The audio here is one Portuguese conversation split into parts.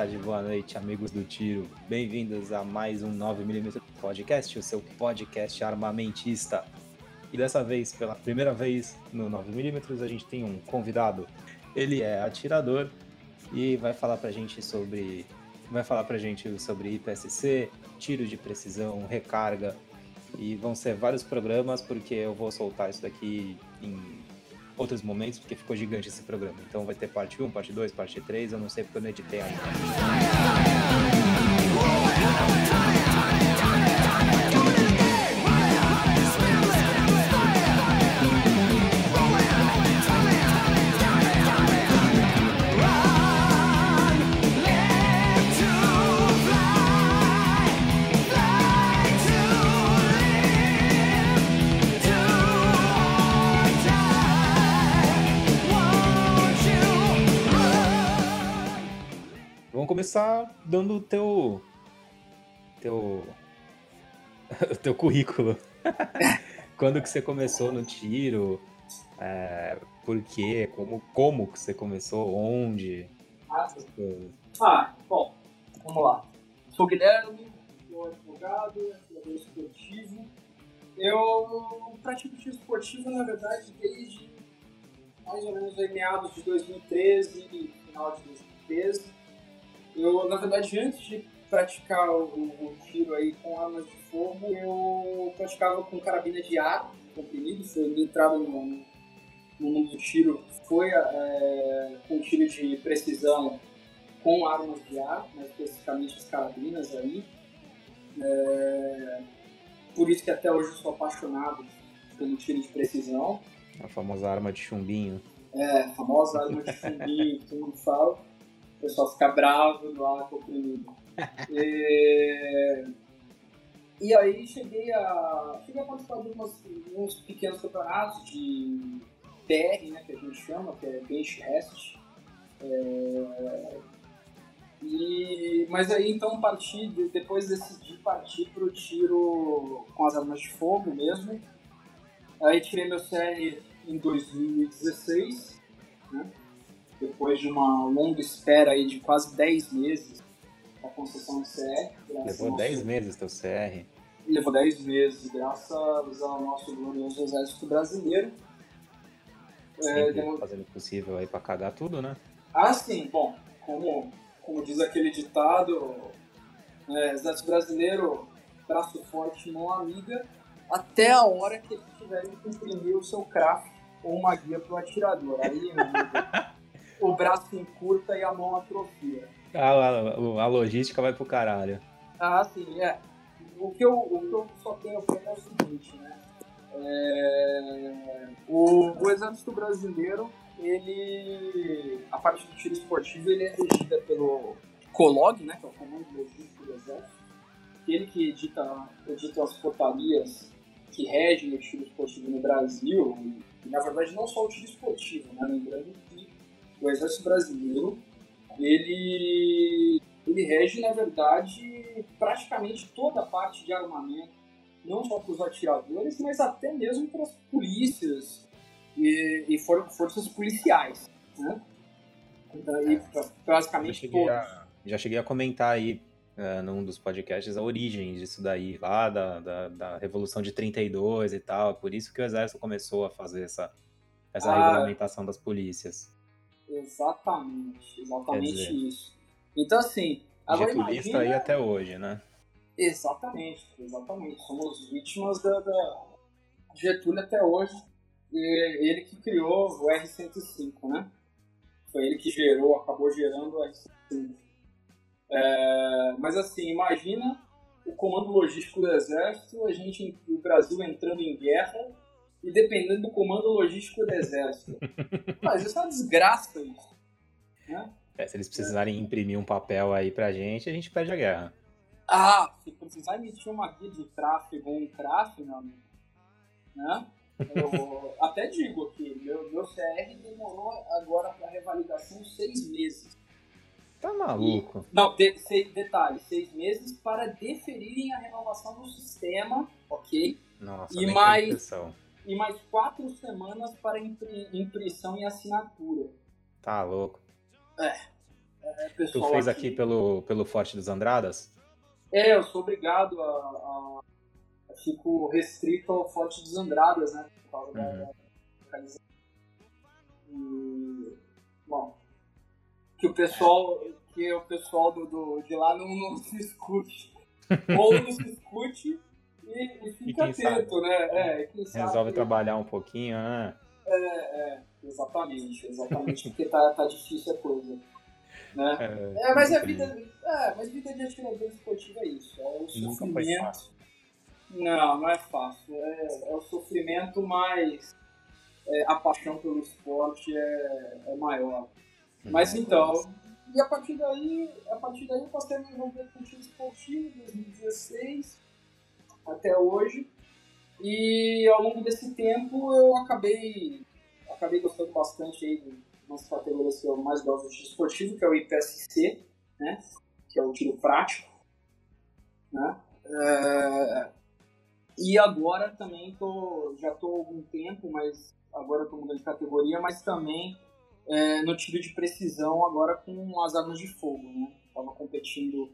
tarde, boa noite, amigos do tiro. Bem-vindos a mais um 9mm Podcast, o seu podcast armamentista. E dessa vez, pela primeira vez no 9mm, a gente tem um convidado. Ele é atirador e vai falar pra gente sobre vai falar pra gente sobre IPSC, tiro de precisão, recarga e vão ser vários programas porque eu vou soltar isso daqui em outros momentos, porque ficou gigante esse programa. Então vai ter parte 1, parte 2, parte 3, eu não sei porque eu não editei ainda. Começar dando o teu. teu. teu currículo. Quando que você começou no tiro? É, por quê? Como, como que você começou? Onde? Ah, bom, vamos lá. Sou Guilherme, sou advogado, atirador esportivo. Eu pratico tiro esportivo, na verdade, desde mais ou menos meados de 2013, final de 2013. Eu, na verdade, antes de praticar o, o, tiro aí com armas de fogo, eu praticava com carabina de ar comprimido, foi minha entrada no, no mundo do tiro foi é, com tiro de precisão com armas de ar, mais especificamente as carabinas aí. É, por isso que até hoje eu sou apaixonado pelo tiro de precisão. A famosa arma de chumbinho. É, a famosa arma de chumbinho, que todo mundo fala o pessoal fica bravo do ar comprimido. e, e aí cheguei a, cheguei a participar de umas, uns pequenos campeonatos de PR, né, que a gente chama, que é Bench Rest. É, e, mas aí então parti, depois decidi partir para o tiro com as armas de fogo mesmo. Aí tirei meu CR em 2016, né? Depois de uma longa espera aí de quase 10 meses a concessão do CR. Levou 10 meses teu CR? Levou 10 meses, graças ao nosso glorioso exército brasileiro. Sempre é, fazendo o possível aí para cagar tudo, né? Ah, sim. Bom, como, como diz aquele ditado, é, exército brasileiro, braço forte, mão amiga, até a hora que eles tiverem que imprimir o seu craft ou uma guia para o atirador. Aí, amigo, o braço encurta e a mão atrofia. Ah, a, a, logística vai pro caralho. Ah, sim, é. O que eu, o que eu só tenho a é o seguinte, né? É, o, o exército brasileiro, ele. A parte do tiro esportivo ele é regida pelo COLOG, né? Que é o Comando Logístico do Exército. Ele que edita, edita as portarias que regem o tiro esportivo no Brasil. E, na verdade, não só o tiro esportivo, né? Lembrando o Exército Brasileiro, ele, ele rege, na verdade, praticamente toda a parte de armamento, não só para os atiradores, mas até mesmo para as polícias e, e for, forças policiais, né? Então, e, basicamente já todos. A, já cheguei a comentar aí uh, num dos podcasts a origem disso daí, lá da, da, da, Revolução de 32 e tal. Por isso que o Exército começou a fazer essa, essa ah, regulamentação das polícias. Exatamente, exatamente dizer, isso. Então, assim. Agora imagina... aí até hoje, né? Exatamente, exatamente. Somos vítimas da, da Getúlio até hoje. E ele que criou o R-105, né? Foi ele que gerou, acabou gerando o R-105. É, mas assim, imagina o comando logístico do Exército, a gente, o Brasil entrando em guerra e dependendo do comando logístico do exército. Mas isso é uma desgraça isso. Né? É, se eles precisarem imprimir um papel aí pra gente, a gente perde a guerra. Ah, se precisar emitir uma guia de tráfego ou um CRAF, meu amigo, né? Eu até digo aqui, meu, meu CR demorou agora para revalidação seis meses. Tá maluco? E, não, de, seis, detalhe, seis meses para deferirem a renovação do sistema, ok? Nossa, e mais, e mais quatro semanas para impressão e assinatura. Tá louco. É. É, tu fez aqui, aqui, pelo, pelo Forte dos Andradas? É, eu sou obrigado a, a, a fico restrito ao Forte dos Andradas, né? Por causa uhum. da, localização. E, bom, que o pessoal, que o pessoal do, do de lá não, não se escute. Ou não se escute e, e fica e atento, né? É, Resolve sabe, trabalhar um pouquinho, né? É, é, exatamente, exatamente, porque tá, tá difícil a coisa. Né? É, é mas a vida, é, mas vida de atirador esportivo é isso, é o sofrimento. Não, não é fácil. É, é o sofrimento, mas é, a paixão pelo esporte é, é maior. Mas então, e a partir daí, a partir daí eu passei a me envolver com o time esportivo, 2016 até hoje. E ao longo desse tempo eu acabei, acabei gostando bastante aí de categorias que eu mais gosto tiro esportivo, que é o IPSC, né? Que é o tiro prático. Né? É... E agora também tô, já estou há algum tempo, mas agora estou mudando de categoria, mas também é, no tiro de precisão agora com as armas de fogo, né? Estava competindo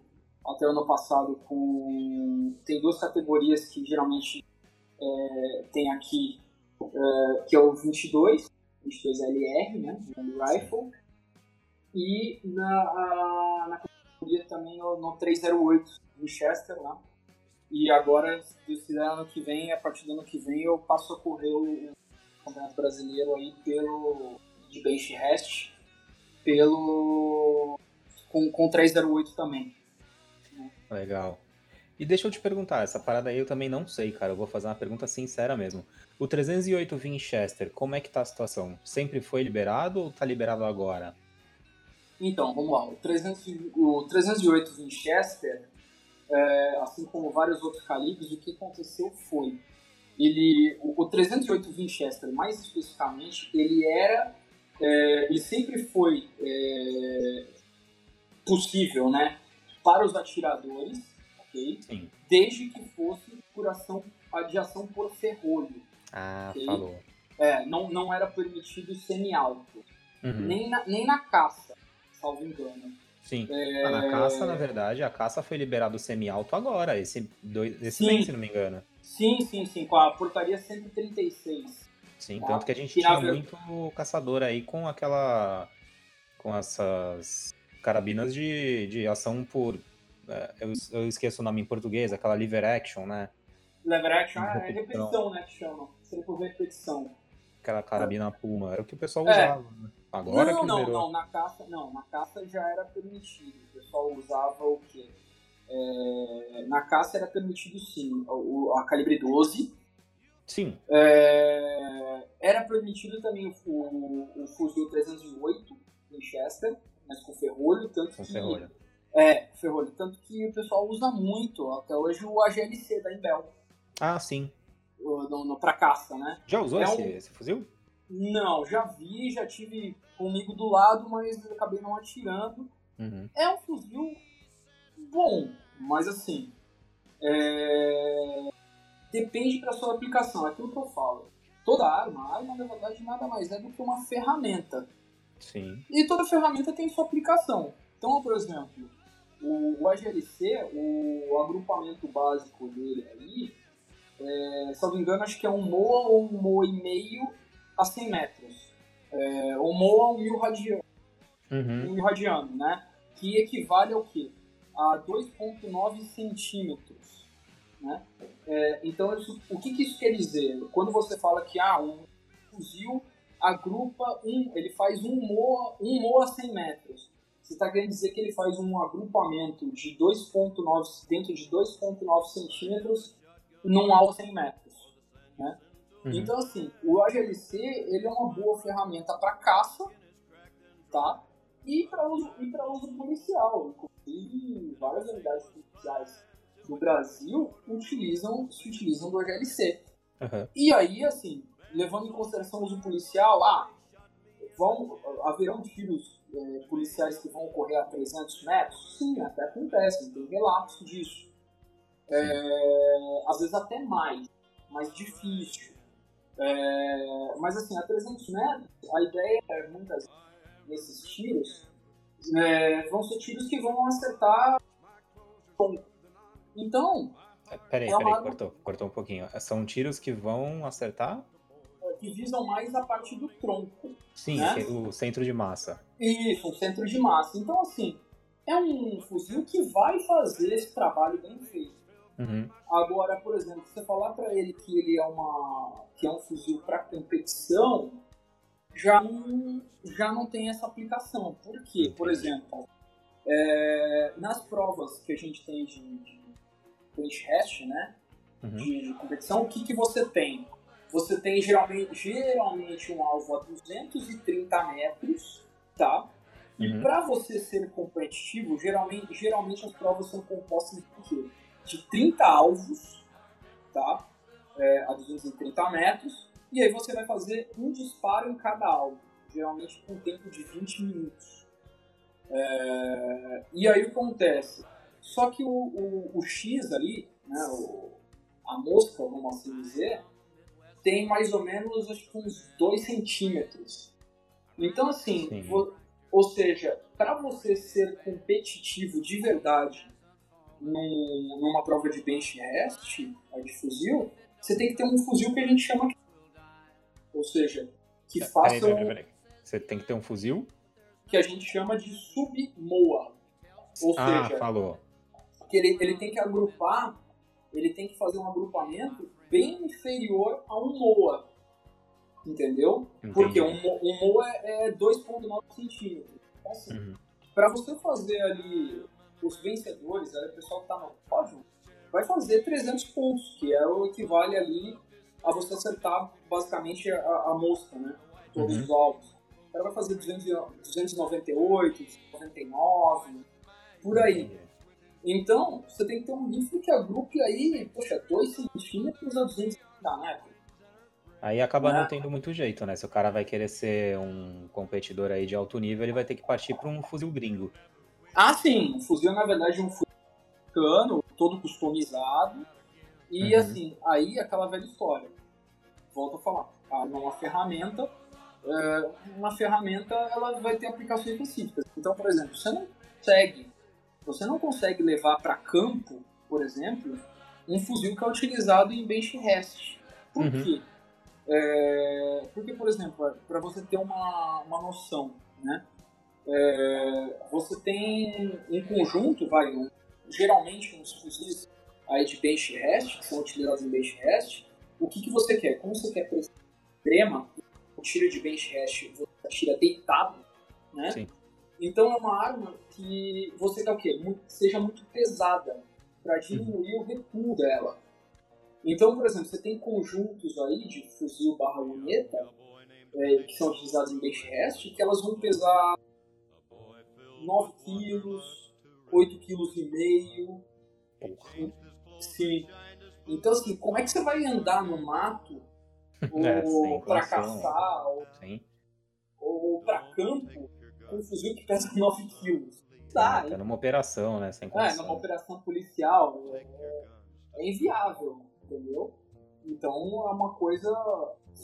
até o ano passado com... Tem duas categorias que geralmente é, tem aqui, é, que é o 22, 22LR, né? Rifle. E na, a, na categoria também no, no 308 Winchester lá. E agora, se quiser, ano que vem, a partir do ano que vem, eu passo a correr o Campeonato Brasileiro aí pelo de bench rest pelo com, com 308 também. Legal. E deixa eu te perguntar, essa parada aí eu também não sei, cara. Eu vou fazer uma pergunta sincera mesmo. O 308 Winchester, como é que tá a situação? Sempre foi liberado ou tá liberado agora? Então, vamos lá. O, 300, o 308 Winchester, é, assim como vários outros calibres, o que aconteceu foi ele o, o 308 Winchester mais especificamente ele era é, ele sempre foi é, possível, né, para os atiradores, ok? Sim. Desde que fosse por ação, de ação por ferrolho. Ah, okay? falou. É, não, não era permitido semi-alto. Uhum. Nem, na, nem na caça, salvo engano. Sim. É... Ah, na caça, na verdade, a caça foi liberado semi-alto agora, esse, dois, esse mês, se não me engano. Sim, sim, sim, com a portaria 136. Sim, tanto que a gente tinha muito caçador aí com aquela. com essas carabinas de, de ação por. É, eu, eu esqueço o nome em português, aquela lever action, né? Lever action ah, é repetição, né? Que chama. Sempre por repetição. Aquela carabina Puma, era o que o pessoal é. usava, né? Agora não, que não, não, na caça, não, na caça já era permitido. O pessoal usava o quê? É, na caça era permitido sim, o, a calibre 12, Sim. É, era permitido também o, o, o fuzil 308 Winchester, mas com ferrolho, tanto com que ferrolho. é ferrolho, tanto que o pessoal usa muito até hoje o AGLC da Imbel. Ah, sim. No, no, pra caça, né? Já usou é esse, um... esse fuzil? Não, já vi, já tive comigo do lado, mas acabei não atirando. Uhum. É um fuzil bom, mas assim. É depende da sua aplicação. É aquilo que eu falo. Toda arma, arma na verdade nada mais é do que uma ferramenta. Sim. E toda ferramenta tem sua aplicação. Então, por exemplo, o, o AGLC, o, agrupamento básico dele aí, é, se eu não me engano, acho que é um MOA ou um MOA e meio a 100 metros. É, o MOA um mil radiano. Uhum. Um mil radiano, né? Que equivale ao quê? A 2,9 centímetros né? É, então, isso, o que, que, isso quer dizer? Quando você fala que ah, um fuzil agrupa um, ele faz um MOA, um MOA a 100 metros. Você está querendo dizer que ele faz um agrupamento de 2.9 dentro de 2.9 centímetros num alvo 100 metros, né? Uhum. Então assim, o AGLC ele é uma boa ferramenta para caça, tá? E para uso e para uso policial, inclusive várias unidades policiais no Brasil utilizam, se utilizam do HLC. Uhum. E aí, assim, levando em consideração o uso policial, ah, vão, haverão tiros é, policiais que vão ocorrer a 300 metros? Sim, até acontece, tem relatos disso. É, às vezes até mais, mais difícil. É, mas assim, a 300 metros, a ideia é muitas vezes, nesses tiros, É, vão ser tiros que vão acertar. Então. É, peraí, é peraí, arma... cortou, cortou um pouquinho. São tiros que vão acertar? É, que visam mais a parte do tronco. Sim, né? o centro de massa. Isso, o centro de massa. Então, assim, é um fuzil que vai fazer esse trabalho bem feito. Uhum. Agora, por exemplo, você falar para ele que ele é uma que é um fuzil para competição, já não, já não tem essa aplicação. Por quê? Por exemplo, é, nas provas que a gente tem de, de bench rest, né, uhum. de, de, competição, o que, que você tem? Você tem geralmente, geralmente um alvo a 230 metros, tá? E uhum. para você ser competitivo, geralmente, geralmente as provas são compostas de? De 30 alvos, tá? É, a 230 metros, e aí você vai fazer um disparo em cada alvo, geralmente com tempo de 20 minutos. É, e aí o que acontece? Só que o, o, o X ali, né, o, a mosca, vamos assim dizer, tem mais ou menos acho que uns 2 centímetros. Então, assim, ou seja, para você ser competitivo de verdade num, numa prova de bench rest, de fuzil, você tem que ter um fuzil que a gente chama. Ou seja, que faça. Peraí, peraí, peraí. Você tem que ter um fuzil? Que a gente chama de submoa. Ou ah, seja, falou. Que ele, ele tem que agrupar, ele tem que fazer um agrupamento bem inferior a um MOA. Entendeu? Entendi. Porque um, um MOA é 2,9 centímetros. Então, assim, uhum. para você fazer ali os vencedores, ali, o pessoal que tá no pódio, vai fazer 300 pontos, que é o equivale ali a você acertar basicamente a, a mosca, né? Todos uhum. os alvos. O cara vai fazer 200, 298, 299, por aí. Então, você tem que ter um rifle que agrupe aí, poxa, 2 centímetros a 230 metros. Aí acaba não né? tendo muito jeito, né? Se o cara vai querer ser um competidor aí de alto nível, ele vai ter que partir para um fuzil gringo. Ah, sim. O fuzil, na verdade, é um fuzil americano, todo customizado. E, uhum. assim, aí aquela velha história. Volto a falar. A arma é uma ferramenta. É, uma ferramenta, ela vai ter aplicações específicas. Então, por exemplo, você não consegue, você não consegue levar para campo, por exemplo, um fuzil que é utilizado em bench rest. Por uhum. quê? É, porque, por exemplo, para você ter uma, uma noção, né? É, você tem um conjunto, vai, um, geralmente uns fuzis aí de bench rest, que são utilizados em bench rest, o que, que você quer? Como você quer pressão extrema, o tiro de bench rest você tira deitado, né? Sim. Então é uma arma que você quer o quê? Muito, seja muito pesada para diminuir o recuo dela. Então, por exemplo, você tem conjuntos aí de fuzil barra luneta é, que são utilizados em bench rest que elas vão pesar 9 quilos, 8 quilos e meio. Sim. Então, assim, como é que você vai andar no mato ou é, para caçar ou, ou para campo um fuzil que pesa 9 quilos? Tá, é, tá numa operação, né? Sem é, numa operação policial. É, é inviável entendeu? Então é uma coisa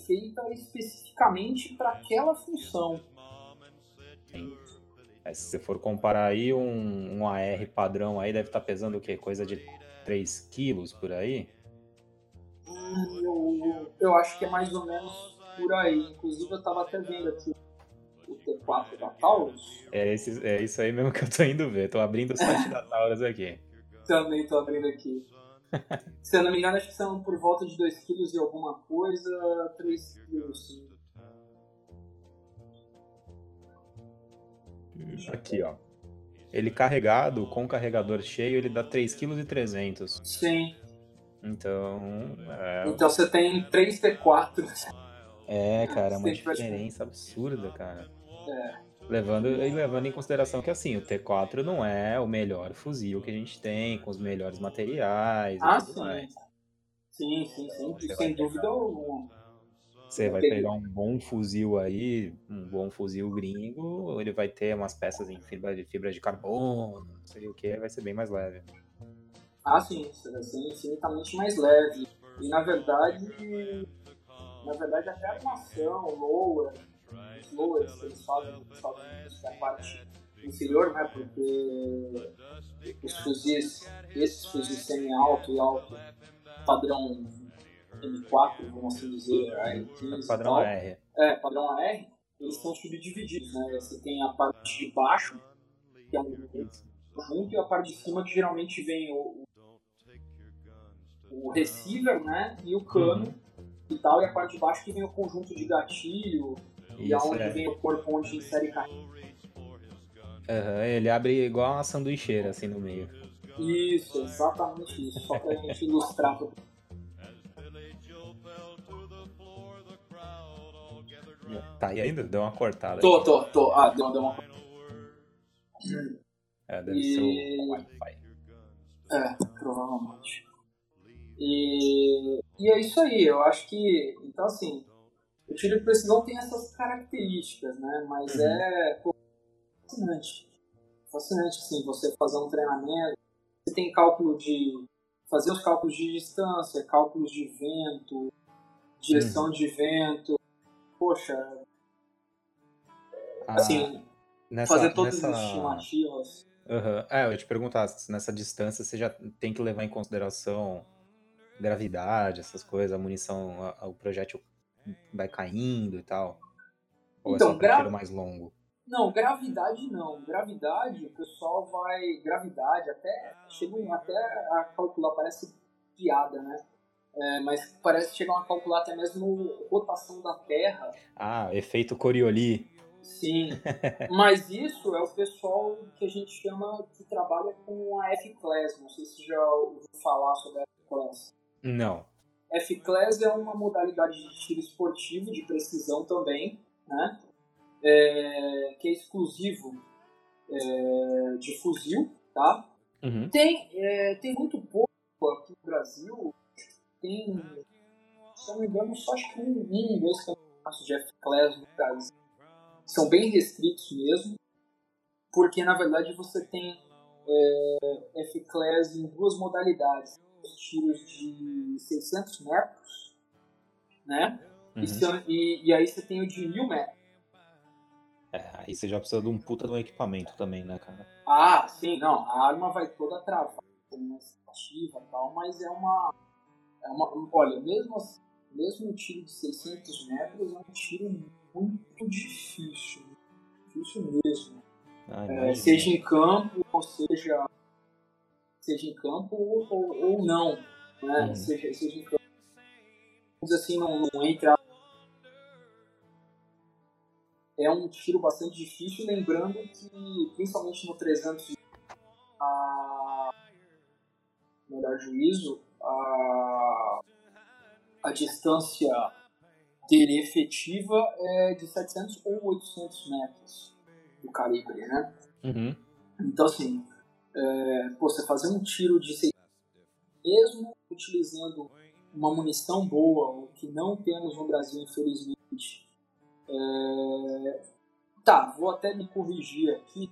feita especificamente para aquela função. Sim. É, se você for comparar aí um, um AR padrão aí, deve estar tá pesando o quê? Coisa de 3 quilos por aí? Hum, eu, eu acho que é mais ou menos por aí. Inclusive eu estava até vendo aqui o T4 da Taurus. É, esse, é isso aí mesmo que eu tô indo ver. Tô abrindo o site da Taurus aqui. Também tô abrindo aqui. Se eu não me engano, acho que são por volta de 2 kg e alguma coisa, 3 kg. Aqui, ó. Ele carregado, com carregador cheio, ele dá 3,3 kg. Sim. Então. É... Então você tem 3 T4. É, cara, é uma diferença absurda, cara. É. Levando, e levando em consideração que assim, o T4 não é o melhor fuzil que a gente tem, com os melhores materiais ah, sim. Mais. Sim, sim, sim, então, sem dúvida alguma. Você vai pegar um bom fuzil aí, um bom fuzil gringo, ele vai ter umas peças em fibra de, fibra de carbono, não sei o que, vai ser bem mais leve. Ah, sim, vai ser infinitamente mais leve. E na verdade, na verdade até a armação, lower, flores que eles fazem é a parte inferior, né? Porque os fuzis, esses fuzis semi-alto e alto, padrão M4, vamos assim dizer, AR-15 Padrão tal, R. é, padrão AR, eles estão subdivididos, né? Você tem a parte de baixo, que é um conjunto, e a parte de cima, que geralmente vem o, o receiver, né? E o cano e tal, e a parte de baixo que vem o conjunto de gatilho, e Isso, aonde é. vem o corpo onde insere carrinho. Aham, ele abre igual uma sanduicheira, assim, no meio. Isso, exatamente isso, só pra gente ilustrar. Tá aí ainda? Deu uma cortada. Tô, tô, tô. Ah, deu, deu uma. É, deve E- ser o Wi-Fi. É, provavelmente. E, e é isso aí, eu acho que. Então, assim, o tiro de precisão tem essas características, né? Mas Uhum. é pô, fascinante. Fascinante, assim, você fazer um treinamento. Você tem cálculo de. fazer os cálculos de distância, cálculos de vento, direção de vento. Poxa, Ah, assim, nessa, fazer todas nessa... as estimativas. Aham. É, eu ia te perguntar, nessa distância você já tem que levar em consideração gravidade, essas coisas, a munição, a- a- o projétil vai caindo e tal? Ou Então, é só pra gra- mais longo? Não, gravidade não. Gravidade, o pessoal vai. Gravidade, até. Chegam até a calcular, parece piada, né? É, mas parece chegar a calcular até mesmo rotação da Terra. Ah, efeito Coriolis. Sim. mas isso é o pessoal que a gente chama que trabalha com a F-Class. Não sei se já ouviu falar sobre a F-Class. Não. F-Class é uma modalidade de tiro esportivo de precisão também, né? É, que é exclusivo é, de fuzil, tá? Uhum. Tem, é, tem muito pouco aqui no Brasil. Tem, se não me engano, só acho que um, um dois campeonatos de F-Class no Brasil. São bem restritos mesmo, porque na verdade você tem é, F-Class em duas modalidades. Os tiros de 600 metros, né? uhum. E, e- aí você tem o de 1000 metros. É, aí você já precisa de um puta de um equipamento também, né, cara? Ah, sim, não. A arma vai toda travada, tem uma estativa e tal, mas é uma, é uma. Olha, mesmo, assim, mesmo um tiro de 600 metros é um tiro muito difícil. Difícil mesmo. Ah, É, seja em campo, ou seja. Seja em campo ou, ou, ou não. Né? Uhum. Seja, seja em campo. Vamos dizer assim, não, não entra. É um tiro bastante difícil, lembrando que, principalmente no 300, a melhor juízo, a, a distância dele efetiva é de 700 ou 800 metros do calibre, né? Uhum. Então, assim, é, pô, você fazer um tiro de 600, mesmo utilizando uma munição boa, o que não temos no Brasil, infelizmente. é, tá, vou até me corrigir aqui.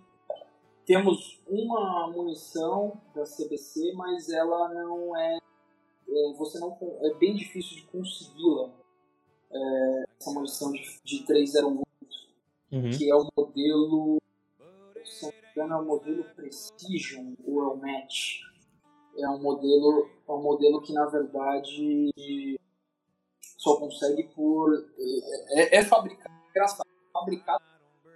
Temos uma munição da CBC, mas ela não é. é, você não é bem difícil de consegui-la. é, essa munição de, de 301 Uhum. que é o modelo. Se não me engano, é o modelo Precision ou é o Match. É um modelo, é um modelo que na verdade só consegue por. É, é fabricado. Engraçado, fabricado.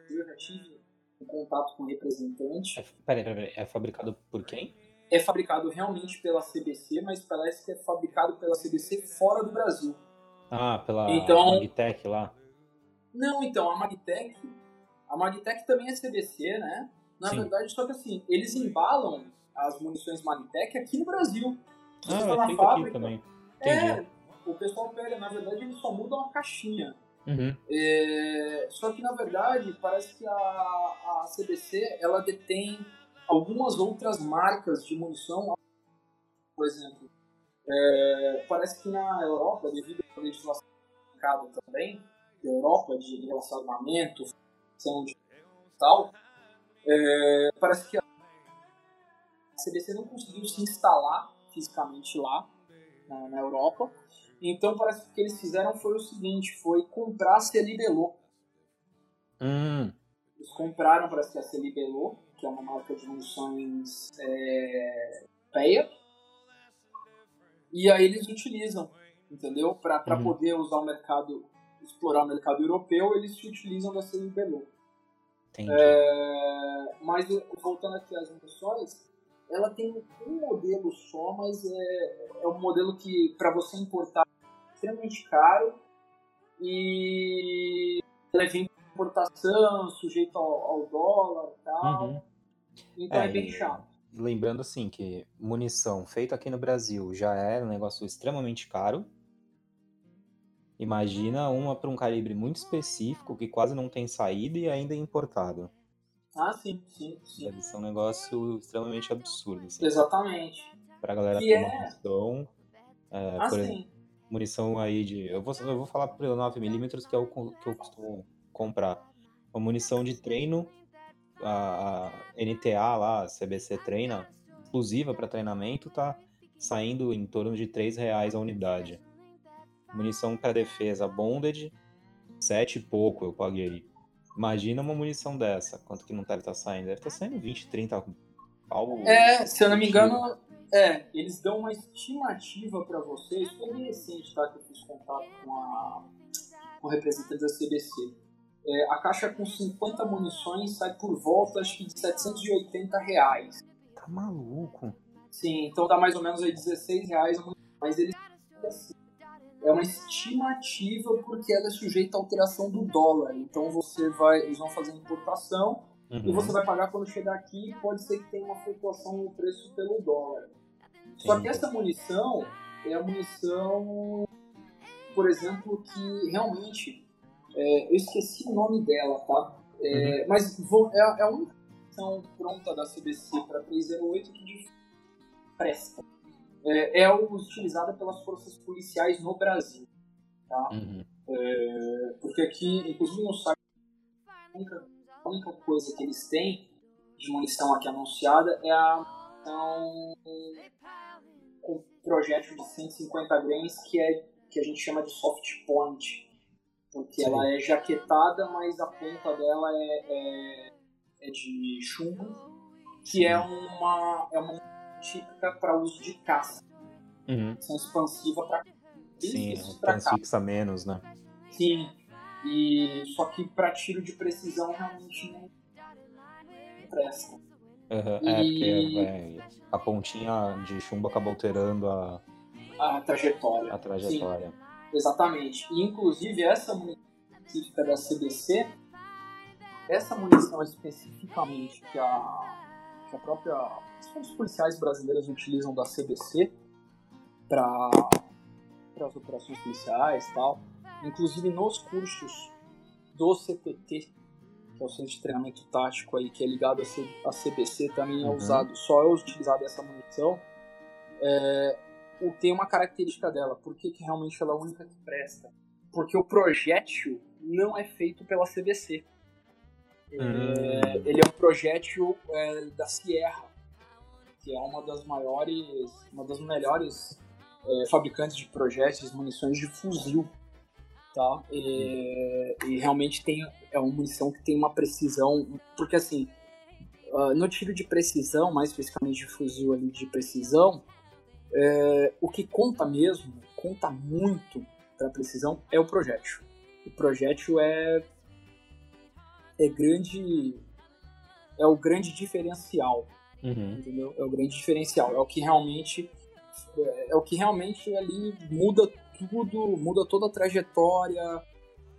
Eu já tive um contato com o representante. É, peraí, peraí. É fabricado por quem? É fabricado realmente pela CBC, mas parece que é fabricado pela CBC fora do Brasil. Ah, pela Então- Magtech lá. Não, então, a Magtech. A Magtech também é CBC, né? Na Sim. verdade, só que assim, eles embalam as munições Magtech aqui no Brasil. Se você Ah, é na fábrica, também. é, Entendi. o pessoal pega, na verdade, eles só mudam a caixinha. Uhum. É, só que, na verdade, parece que a, a CBC, ela detém algumas outras marcas de munição. Por exemplo, é, parece que na Europa, devido à legislação também, Europa, de relação ao armamento, de tal, é, parece que a CBC não conseguiu se instalar fisicamente lá, na, na Europa. Então parece que o que eles fizeram foi o seguinte, foi comprar a Celibelô. Hum, Eles compraram, parece que a Celibelô, que é uma marca de munições é. E aí eles utilizam, entendeu? Para Uhum. poder usar o mercado, explorar o mercado europeu, eles se utilizam da Celibelô. Entendi. É, mas voltando aqui às munições, ela tem um modelo só, mas é, é um modelo que para você importar é extremamente caro e ela vem com importação, sujeito ao, ao dólar e tal. Uhum. Então é, É, bem chato. Lembrando assim que munição feita aqui no Brasil já é um negócio extremamente caro. Imagina uma para um calibre muito específico que quase não tem saída e ainda é importado. Ah, sim, sim, sim. Deve ser um negócio extremamente absurdo. Assim, Exatamente. pra galera Que é- uma noção. É, Ah, por exemplo, munição aí de. Eu vou, eu vou falar pelo 9mm, que é o que eu costumo comprar. Uma munição de treino, a, a NTA lá, a CBC treina, exclusiva para treinamento, tá saindo em torno de 3 reais a unidade. Munição para defesa bonded, 7 e pouco eu paguei. Imagina uma munição dessa, quanto que não deve estar saindo? Deve estar saindo 20, 30 algo. É, se eu não me engano, é, eles dão uma estimativa para vocês, foi bem recente, tá, que eu fiz contato com a com representante da CBC. É, a caixa com 50 munições sai por volta, acho que de 780 reais. Tá maluco? Sim, então dá mais ou menos aí 16 reais a munição. Mas eles assim, é uma estimativa porque ela é sujeita à alteração do dólar. Então você vai, eles vão fazer a importação e Uhum. você vai pagar quando chegar aqui e pode ser que tenha uma flutuação no preço pelo dólar. Só que essa munição é a munição, por exemplo, que realmente é, eu esqueci o nome dela, tá? É, Mas vou- é, a- é a única munição pronta da CBC para 308 que de presta. É, é utilizada pelas forças policiais no Brasil, tá? Uhum. É, porque aqui, inclusive no site, a única, a única coisa que eles têm de munição aqui anunciada é a munição com projétil de 150 grains, que, é, que a gente chama de soft point. Porque Sim. ela é jaquetada, mas a ponta dela é, é, é de chumbo, que é uma, é uma típica para uso de caça. Uhum. São expansiva para Sim, transfixa menos, né? Sim. E só que para tiro de precisão realmente não presta. Uhum. É, E- porque é, a pontinha de chumbo acaba alterando a, A trajetória. a trajetória. Exatamente. E inclusive essa munição específica da CBC, essa munição especificamente que a, que a própria. As forças policiais brasileiras utilizam da CBC para as operações policiais tal. Inclusive nos cursos do CTT, que é o Centro de Treinamento Tático aí, que é ligado à C- à CBC, também é Uhum. usado, só é utilizada essa munição. É, tem uma característica dela. Por que, realmente ela é a única que presta? Porque o projétil não é feito pela CBC. É, Hum. ele é um projétil é, da Sierra, que é uma das maiores, uma das melhores é, fabricantes de projéteis, munições de fuzil. Tá? E, e realmente tem, é uma munição que tem uma precisão. Porque assim, ah, no tiro de precisão, mais especificamente de fuzil ali de precisão, é, o que conta mesmo, conta muito para precisão, é o projétil. O projétil é é grande é o grande diferencial, Uhum. entendeu? É o grande diferencial, é o que realmente é, é o que realmente ali muda tudo, muda toda a trajetória,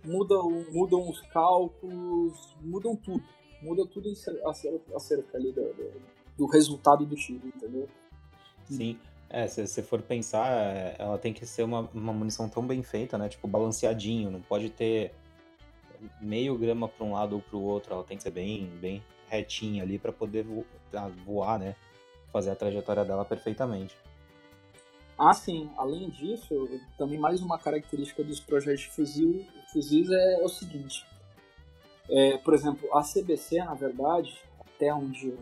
muda o- mudam os cálculos, mudam tudo, muda tudo acer- acer- acerca ali do, do, do resultado do tiro, entendeu? Sim. É, se você for pensar, é, ela tem que ser uma, uma munição tão bem feita, né? Tipo, balanceadinho, não pode ter meio grama para um lado ou para o outro, ela tem que ser bem, bem retinha ali para poder vo- ah, voar, né? Fazer a trajetória dela perfeitamente. Ah, sim. Além disso, também mais uma característica dos projetos de fuzil, fuzis é, o seguinte. É, por exemplo, a CBC, na verdade, até onde eu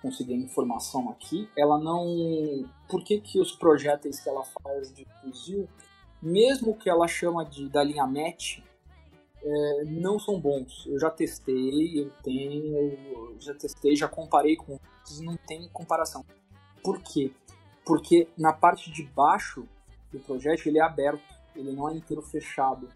consegui a informação aqui, ela não... Por que, que os projéteis que ela faz de fuzil, mesmo que ela chama de da linha MET, é, não são bons. Eu já testei, eu tenho, eu já testei, já comparei com outros, não tem comparação. Por quê? Porque na parte de baixo do projeto ele é aberto, ele não é inteiro fechado.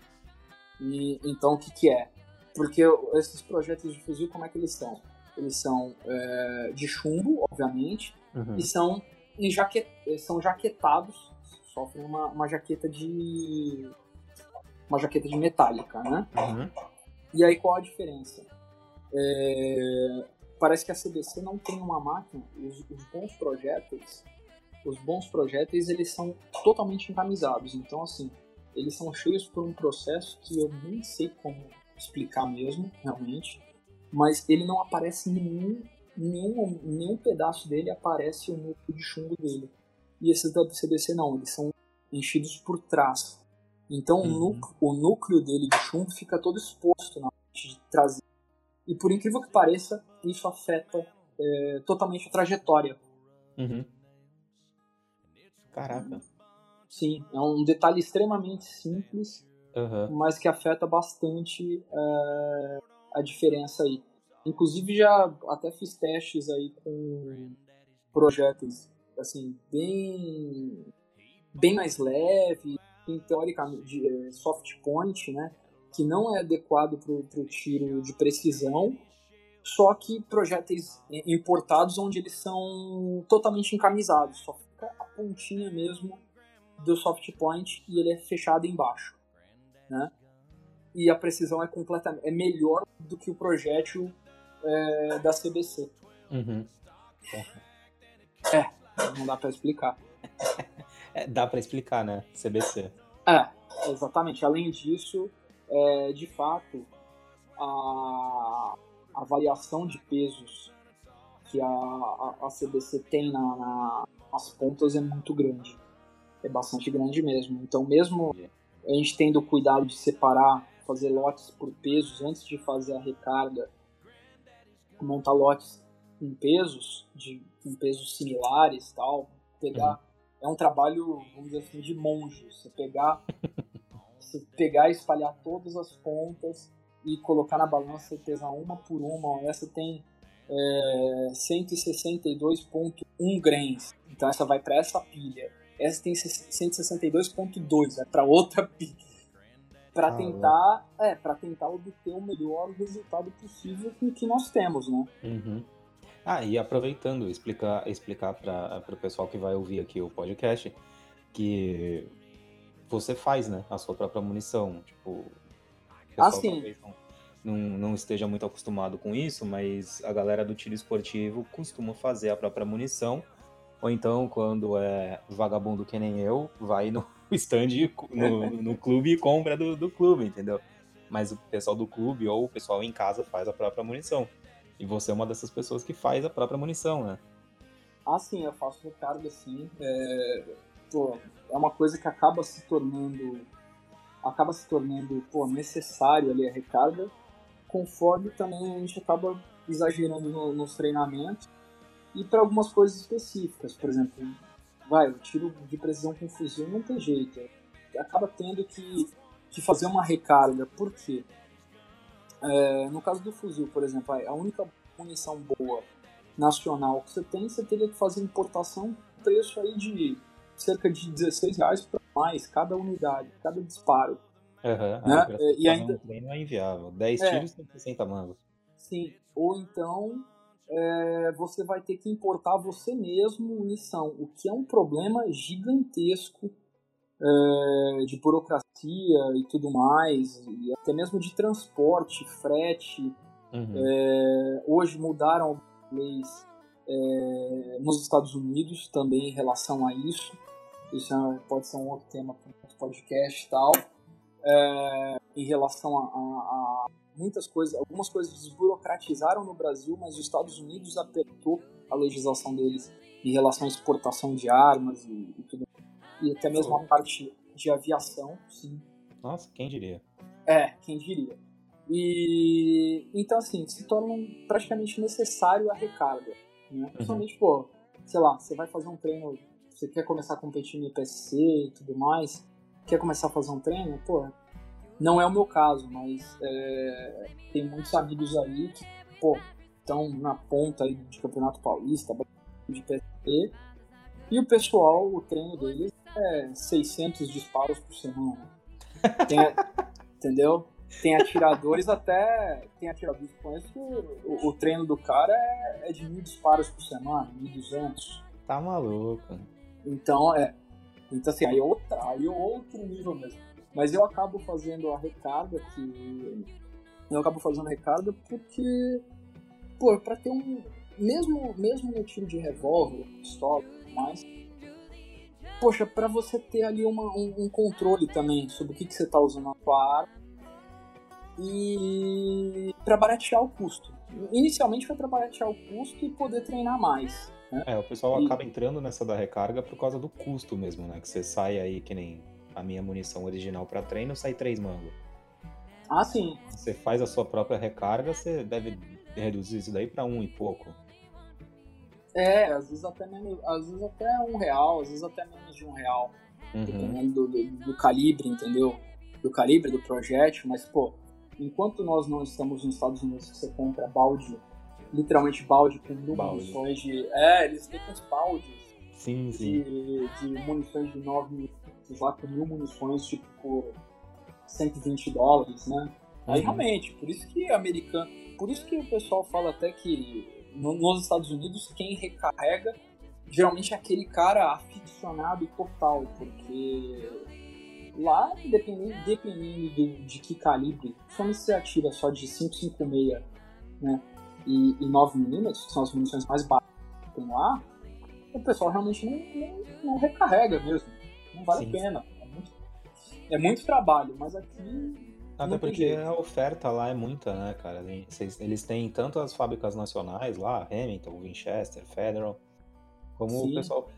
E então o que, que é? Porque esses projetos de fuzil, como é que eles são? Eles são é, de chumbo, obviamente, uhum. e são, jaquet, são jaquetados, sofrem uma, uma jaqueta de uma jaqueta de metálica, né? Uhum. E aí qual a diferença? É, parece que a CBC não tem uma máquina, os, os, bons projéteis, os bons projéteis eles são totalmente encamisados, então assim, eles são cheios por um processo que eu nem sei como explicar mesmo, realmente, mas ele não aparece nenhum, nenhum, nenhum pedaço dele aparece o núcleo de chumbo dele. E esses da CBC não, eles são enchidos por trás. Então uhum. o, núcleo, o, núcleo, dele de chumbo fica todo exposto na parte de traseira. E por incrível que pareça, isso afeta é, totalmente a trajetória. Uhum. Caraca. Sim, é um detalhe extremamente simples, uhum. mas que afeta bastante é, a diferença aí. Inclusive já até fiz testes aí com projetos assim bem bem mais leve, tem teoricamente de é, soft point, né, que não é adequado para o tiro de precisão, só que projéteis importados onde eles são totalmente encamisados, só fica a pontinha mesmo do soft point e ele é fechado embaixo, né? E a precisão é completamente é melhor do que o projétil é, da CBC. Uhum. É, não dá para explicar. É, dá para explicar, né? CBC. É, exatamente. Além disso, é, de fato, a, a variação de pesos que a, a, a CBC tem na, na, nas pontas é muito grande. É bastante grande mesmo. Então, mesmo a gente tendo cuidado de separar, fazer lotes por pesos antes de fazer a recarga, montar lotes em pesos, de, em pesos similares tal, pegar é um trabalho, vamos dizer assim, de monge. Você pegar, você pegar e espalhar todas as pontas e colocar na balança e pesar uma por uma. Essa tem é, 162,1 grains. Então essa vai para essa pilha. Essa tem 162,2, é para outra pilha. Para tentar, é, para tentar obter o melhor resultado possível com o que nós temos, né? Uhum. Ah, e aproveitando, explicar, explicar para o pessoal que vai ouvir aqui o podcast que você faz, né, a sua própria munição. Tipo, ah, sim. Não, não, não esteja muito acostumado com isso, mas a galera do tiro esportivo costuma fazer a própria munição. Ou então, quando é vagabundo que nem eu, vai no stand, no, no clube e compra do, do clube, entendeu? Mas o pessoal do clube ou o pessoal em casa faz a própria munição. E você é uma dessas pessoas que faz a própria munição, né? Ah, sim, eu faço recarga assim. É, pô, é uma coisa que acaba se tornando acaba se tornando pô, necessário ali a recarga, conforme também a gente acaba exagerando no, nos treinamentos e para algumas coisas específicas, por exemplo, vai, o tiro de precisão com fuzil não tem jeito, acaba tendo que, que fazer uma recarga, por quê? É, no caso do fuzil, por exemplo, a única munição boa nacional que você tem, você teria que fazer importação preço aí de cerca de 16 reais para mais cada unidade, cada disparo. Uhum, né? Ah, e ainda um treino é inviável. 10 é, tiros tem 60 mangos. Sim, ou então é, você vai ter que importar você mesmo munição, o que é um problema gigantesco é, de burocracia e tudo mais, e até mesmo de transporte, frete. Uhum. É, hoje mudaram leis é, nos Estados Unidos também em relação a isso. Isso é, pode ser um outro tema para um outro podcast e tal. Em relação a, a, a, muitas coisas, algumas coisas desburocratizaram no Brasil, mas os Estados Unidos apertou a legislação deles em relação à exportação de armas e, e tudo e até mesmo a parte de aviação, sim. Nossa, quem diria? É, quem diria. E então assim, se torna praticamente necessário a recarga. Né? Uhum. Principalmente, pô, sei lá, você vai fazer um treino, você quer começar a competir no IPSC e tudo mais, quer começar a fazer um treino, pô, Não é o meu caso, mas é, tem muitos amigos aí que, pô, estão na ponta aí de Campeonato Paulista, de PSP, e o pessoal, o treino deles é 600 disparos por semana. Tem, entendeu? Tem atiradores até. Tem atiradores que conheço que o, o, treino do cara é, é de mil disparos por semana, 1.200. Tá maluco. Então, é. Então, assim, aí é, outra, aí é outro nível mesmo. Mas eu acabo fazendo a recarga que. Eu acabo fazendo a recarga porque. Pô, pra ter um. Mesmo, mesmo no tiro de revólver, pistola e tudo mais. Poxa, pra você ter ali uma, um, um, controle também sobre o que, que você tá usando na sua arma. E para baratear o custo. Inicialmente foi para baratear o custo e poder treinar mais. Né? É, o pessoal e... acaba entrando nessa da recarga por causa do custo mesmo, né? Que você sai aí, que nem a minha munição original para treino, sai três mangos. Ah, sim. Você faz a sua própria recarga, você deve reduzir isso daí para um e pouco. É, às vezes até menos, às vezes até um real, às vezes até menos de um real. Uhum. Dependendo do, do, do, calibre, entendeu? Do calibre do projétil, mas pô, enquanto nós não estamos nos Estados Unidos que você compra balde literalmente balde com munições de. É, eles têm uns baldes sim, sim. De, de munições de 9 mil, lá com mil munições, tipo, por 120 dólares, né? Aí uhum. realmente, por isso que americano. Por isso que o pessoal fala até que no, nos Estados Unidos quem recarrega geralmente é aquele cara aficionado total, porque lá, dependendo, dependendo de, de que calibre, como você atira só de 5,56, né? e, e 9mm, que são as munições mais baratas que tem lá, o pessoal realmente não, não, não recarrega mesmo. Não vale Sim. a pena. É muito, é muito trabalho, mas aqui. Até porque a oferta lá é muita, né, cara? Eles têm tanto as fábricas nacionais lá, Hamilton, Winchester, Federal, como Sim. o pessoal.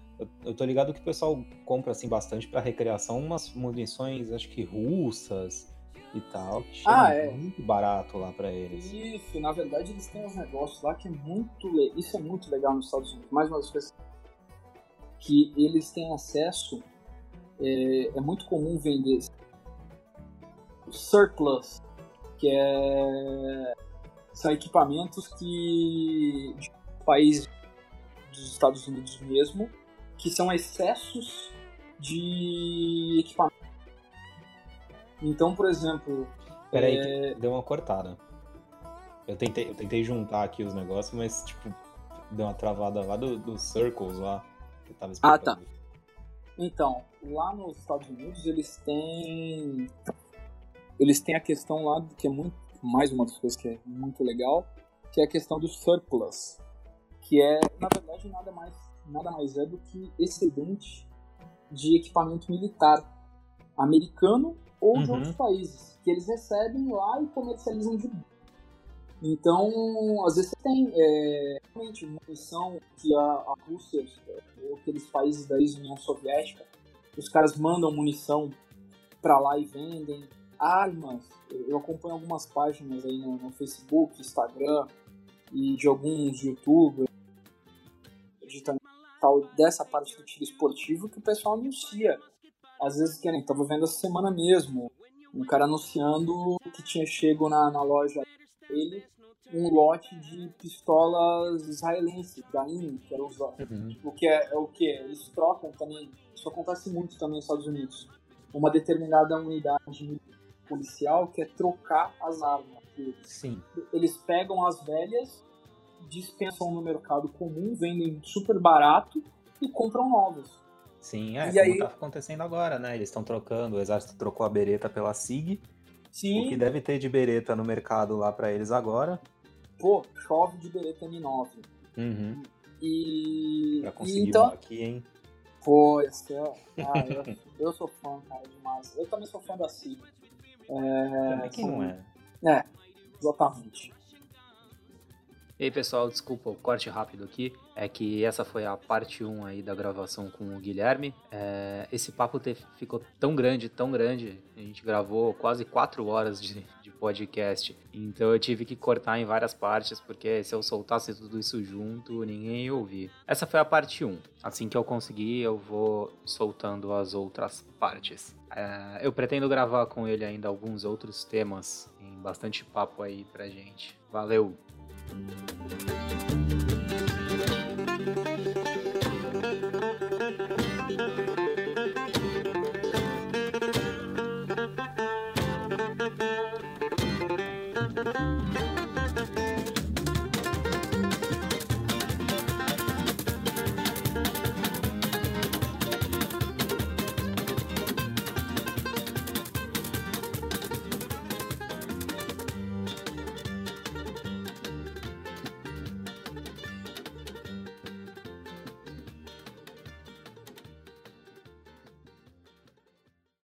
Eu tô ligado que o pessoal compra assim bastante para recreação umas munições, acho que russas, e tal, que ah, é. muito barato lá para eles. Isso, na verdade eles têm uns negócios lá que é muito. Isso é muito legal nos Estados Unidos. Mais uma coisas que eles têm acesso. É, é muito comum vender surplus, que é são equipamentos que de países dos Estados Unidos mesmo, que são excessos de equipamento então, por exemplo. Peraí, é... deu uma cortada. Eu tentei, eu tentei juntar aqui os negócios, mas, tipo, deu uma travada lá do, do Circles lá. Que tava ah, tá. Então, lá nos Estados Unidos eles têm. Eles têm a questão lá que é muito. Mais uma das coisas que é muito legal, que é a questão do surplus. Que é, na verdade, nada mais, nada mais é do que excedente de equipamento militar americano ou uhum. de outros países, que eles recebem lá e comercializam de então, às vezes você tem é, realmente munição que a, a Rússia, ou aqueles países da ex-União Soviética, os caras mandam munição para lá e vendem armas. Eu acompanho algumas páginas aí no, no Facebook, Instagram e de alguns youtubers de tal dessa parte do tiro esportivo que o pessoal anuncia às vezes que nem tava vendo essa semana mesmo, um cara anunciando que tinha chego na, na loja dele um lote de pistolas israelenses da IN, que era usado. Uhum. O que é, é, o que? Eles trocam também, isso acontece muito também nos Estados Unidos. Uma determinada unidade policial quer trocar as armas. Sim. Eles pegam as velhas, dispensam no mercado comum, vendem super barato e compram novas. Sim, é, e como aí... tá acontecendo agora, né? Eles estão trocando, o exército trocou a bereta pela SIG. Sim. O que deve ter de bereta no mercado lá para eles agora. Pô, chove de bereta M9. Uhum. E. Pra conseguir e então... aqui, hein? Pô, esse é... ah, eu, eu sou fã, cara, demais. Eu também sou fã da SIG. É... Também quem não é? É, exatamente. E aí, pessoal, desculpa o corte rápido aqui. É que essa foi a parte 1 aí da gravação com o Guilherme. É, esse papo te, ficou tão grande, tão grande. A gente gravou quase 4 horas de podcast. Então eu tive que cortar em várias partes, porque se eu soltasse tudo isso junto, ninguém ia ouvir. Essa foi a parte 1. Assim que eu conseguir, eu vou soltando as outras partes. É, eu pretendo gravar com ele ainda alguns outros temas, em bastante papo aí pra gente. Valeu!